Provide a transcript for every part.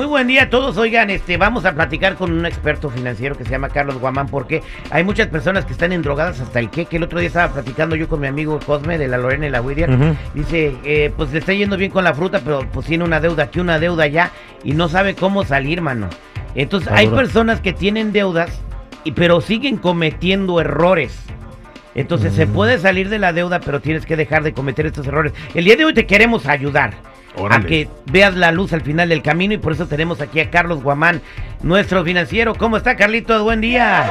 Muy buen día a todos. Oigan, este, vamos a platicar con un experto financiero que se llama Carlos Guamán, porque hay muchas personas que están endrogadas hasta el que, que el otro día estaba platicando yo con mi amigo Cosme de la Lorena y la Whittier. Dice, eh, pues le está yendo bien con la fruta, pero pues tiene una deuda aquí, una deuda allá, y no sabe cómo salir, mano. Entonces, hay personas que tienen deudas, y, pero siguen cometiendo errores. Entonces, se puede salir de la deuda, pero tienes que dejar de cometer estos errores. El día de hoy te queremos ayudar a que veas la luz al final del camino y por eso tenemos aquí a Carlos Guamán, nuestro financiero. ¿Cómo está, Carlitos? Buen día.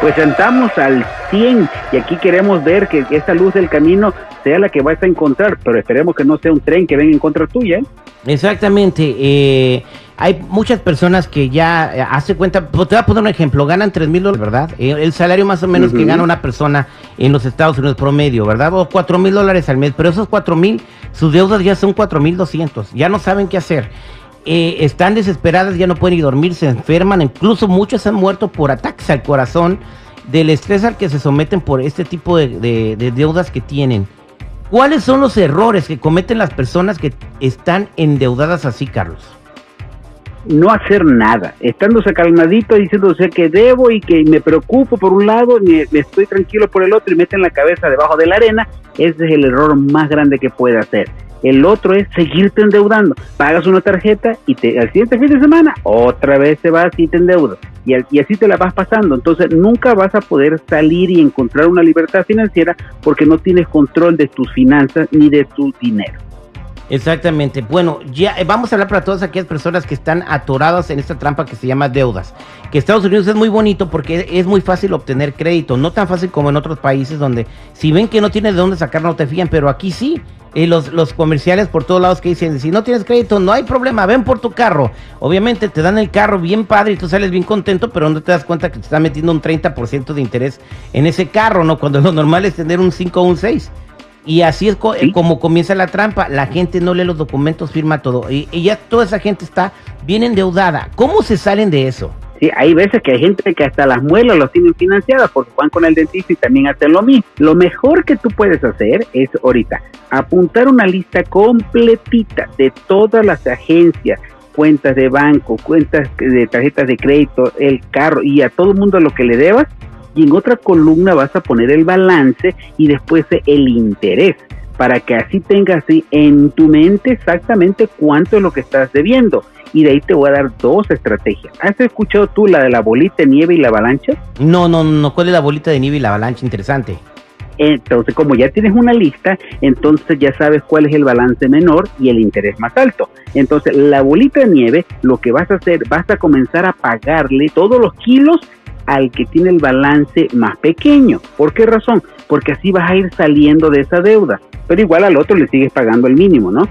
Pues sentamos al 100 y aquí queremos ver que esa luz del camino sea la que vas a encontrar, pero esperemos que no sea un tren que venga en contra tuya. ¿eh? Exactamente. Eh, hay muchas personas que ya eh, hace cuenta, pues, te voy a poner un ejemplo, ganan 3 mil dólares, ¿verdad? Eh, el salario más o menos que gana una persona en los Estados Unidos promedio, ¿verdad? O 4 mil dólares al mes, pero esos 4 mil, sus deudas ya son 4 mil 200, ya no saben qué hacer. están desesperadas, ya no pueden ni dormir, se enferman, incluso muchos han muerto por ataques al corazón, del estrés al que se someten por este tipo de deudas que tienen. ¿Cuáles son los errores que cometen las personas que están endeudadas así, Carlos? No hacer nada, estándose calmadito diciéndose que debo y que me preocupo por un lado, me, estoy tranquilo por el otro y meten la cabeza debajo de la arena, ese es el error más grande que puede hacer. El otro es seguirte endeudando. Pagas una tarjeta y te, al siguiente fin de semana otra vez te vas y te endeudas. Y, y, así te la vas pasando. Entonces nunca vas a poder salir y encontrar una libertad financiera porque no tienes control de tus finanzas ni de tu dinero. Exactamente. Bueno, ya eh, vamos a hablar para todas aquellas personas que están atoradas en esta trampa que se llama deudas. Que Estados Unidos es muy bonito porque es muy fácil obtener crédito, no tan fácil como en otros países donde si ven que no tienes de dónde sacar no te fían, pero aquí sí. Y los, los comerciales por todos lados que dicen, si no tienes crédito, no hay problema, ven por tu carro. Obviamente te dan el carro bien padre y tú sales bien contento, pero no te das cuenta que te está metiendo un 30% de interés en ese carro, ¿no? Cuando lo normal es tener un 5 o un 6. Y así es como comienza la trampa. La gente no lee los documentos, firma todo. Y, ya toda esa gente está bien endeudada. ¿Cómo se salen de eso? Sí, hay veces que hay gente que hasta las muelas los tienen financiadas porque van con el dentista y también hacen lo mismo. Lo mejor que tú puedes hacer es ahorita apuntar una lista completita de todas las agencias, cuentas de banco, cuentas de tarjetas de crédito, el carro y a todo el mundo lo que le debas y en otra columna vas a poner el balance y después el interés para que así tengas en tu mente exactamente cuánto es lo que estás debiendo. Y de ahí te voy a dar dos estrategias. ¿Has escuchado tú la de la bolita de nieve y la avalancha? No, no, no. ¿Cuál es la bolita de nieve y la avalancha? Interesante. Entonces, como ya tienes una lista, entonces ya sabes cuál es el balance menor y el interés más alto. Entonces, la bolita de nieve, lo que vas a hacer, vas a comenzar a pagarle todos los kilos al que tiene el balance más pequeño. ¿Por qué razón? Porque así vas a ir saliendo de esa deuda, pero igual al otro le sigues pagando el mínimo, ¿no?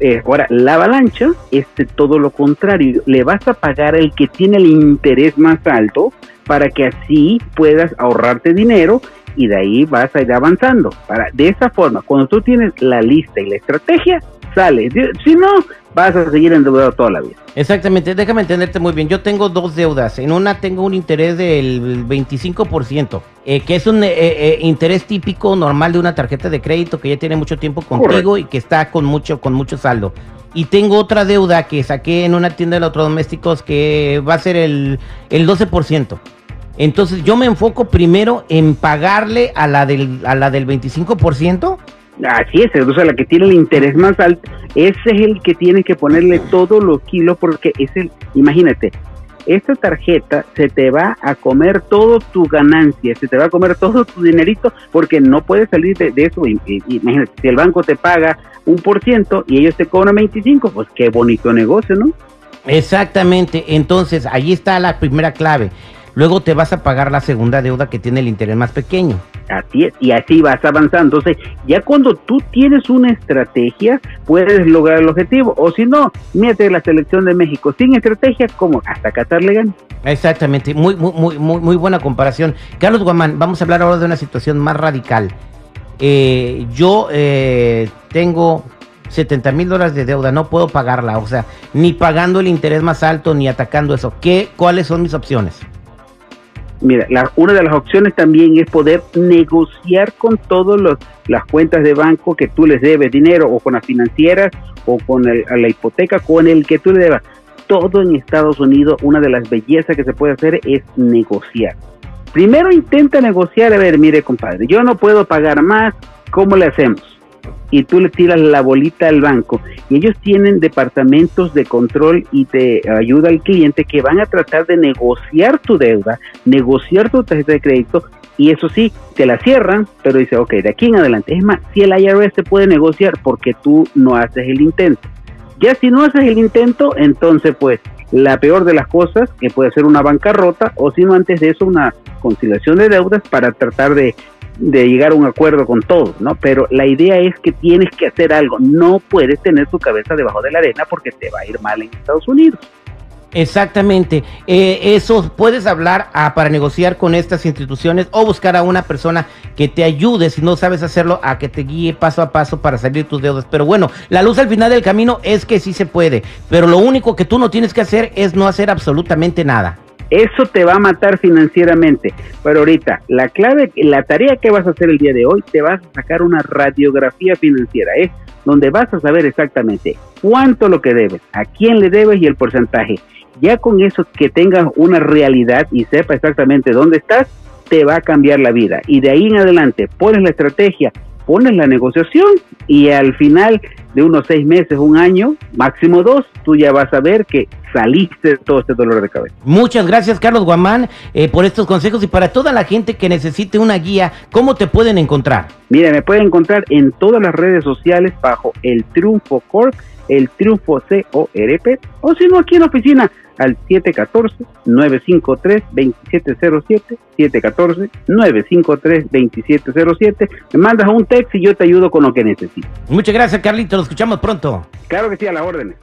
Eh, ahora, la avalancha es todo lo contrario, le vas a pagar el que tiene el interés más alto para que así puedas ahorrarte dinero y de ahí vas a ir avanzando. Para, de esa forma, cuando tú tienes la lista y la estrategia, sale. Si no, vas a seguir endeudado toda la vida. Exactamente, déjame entenderte muy bien. Yo tengo dos deudas. En una tengo un interés del 25%, eh, que es un eh, eh, interés típico normal de una tarjeta de crédito que ya tiene mucho tiempo contigo y que está con mucho, con mucho saldo. Y tengo otra deuda que saqué en una tienda de electrodomésticos que va a ser el, el 12%. Entonces yo me enfoco primero en pagarle a la del, a la del 25% Así es, o sea, la que tiene el interés más alto, ese es el que tiene que ponerle todos los kilos porque es el, imagínate, esta tarjeta se te va a comer todo tu ganancia, se te va a comer todo tu dinerito porque no puedes salir de, eso. Imagínate, si el banco te paga un por ciento y ellos te cobran 25, pues qué bonito negocio, ¿no? Exactamente, entonces ahí está la primera clave. Luego te vas a pagar la segunda deuda que tiene el interés más pequeño. Así es, y así vas avanzando. Entonces, ya cuando tú tienes una estrategia, puedes lograr el objetivo. O si no, mírate la selección de México sin estrategia, como hasta Qatar le gana. Exactamente, muy, muy, muy, muy buena comparación. Carlos Guamán, vamos a hablar ahora de una situación más radical. Eh, yo eh, tengo 70 mil dólares de deuda, no puedo pagarla, o sea, ni pagando el interés más alto ni atacando eso. ¿Qué, ¿Cuáles son mis opciones? Mira, la, una de las opciones también es poder negociar con todas las cuentas de banco que tú les debes dinero o con las financieras o con la hipoteca con el que tú le debas. Todo en Estados Unidos, una de las bellezas que se puede hacer es negociar. Primero intenta negociar, a ver, mire compadre, yo no puedo pagar más, ¿cómo le hacemos? Y tú le tiras la bolita al banco y ellos tienen departamentos de control y de ayuda al cliente que van a tratar de negociar tu deuda, negociar tu tarjeta de crédito y eso sí, te la cierran, pero dice, ok, de aquí en adelante. Es más, si el IRS se puede negociar porque tú no haces el intento. Ya si no haces el intento, entonces pues la peor de las cosas, que puede ser una bancarrota o si no antes de eso una conciliación de deudas para tratar de de llegar a un acuerdo con todos, ¿no? Pero la idea es que tienes que hacer algo. No puedes tener tu cabeza debajo de la arena porque te va a ir mal en Estados Unidos. Exactamente. Eh, eso puedes hablar ah, para negociar con estas instituciones o buscar a una persona que te ayude, si no sabes hacerlo, a que te guíe paso a paso para salir tus deudas. Pero bueno, la luz al final del camino es que sí se puede. Pero lo único que tú no tienes que hacer es no hacer absolutamente nada. Eso te va a matar financieramente. Pero ahorita, la clave, la tarea que vas a hacer el día de hoy, te vas a sacar una radiografía financiera, es donde vas a saber exactamente cuánto lo que debes, a quién le debes y el porcentaje. Ya con eso que tengas una realidad y sepa exactamente dónde estás, te va a cambiar la vida. Y de ahí en adelante pones la estrategia, pones la negociación y al final de unos seis meses, un año, máximo dos, tú ya vas a ver que saliste de todo este dolor de cabeza. Muchas gracias, Carlos Guamán, eh, por estos consejos y para toda la gente que necesite una guía, ¿cómo te pueden encontrar? Mira, me pueden encontrar en todas las redes sociales bajo el Triunfo Corp, el Triunfo C-O-R-P, o si no, aquí en la oficina al 714-953-2707, 714-953-2707. Me mandas un texto y yo te ayudo con lo que necesites. Muchas gracias, Carlito. Lo escuchamos pronto. Claro que sí, a las órdenes.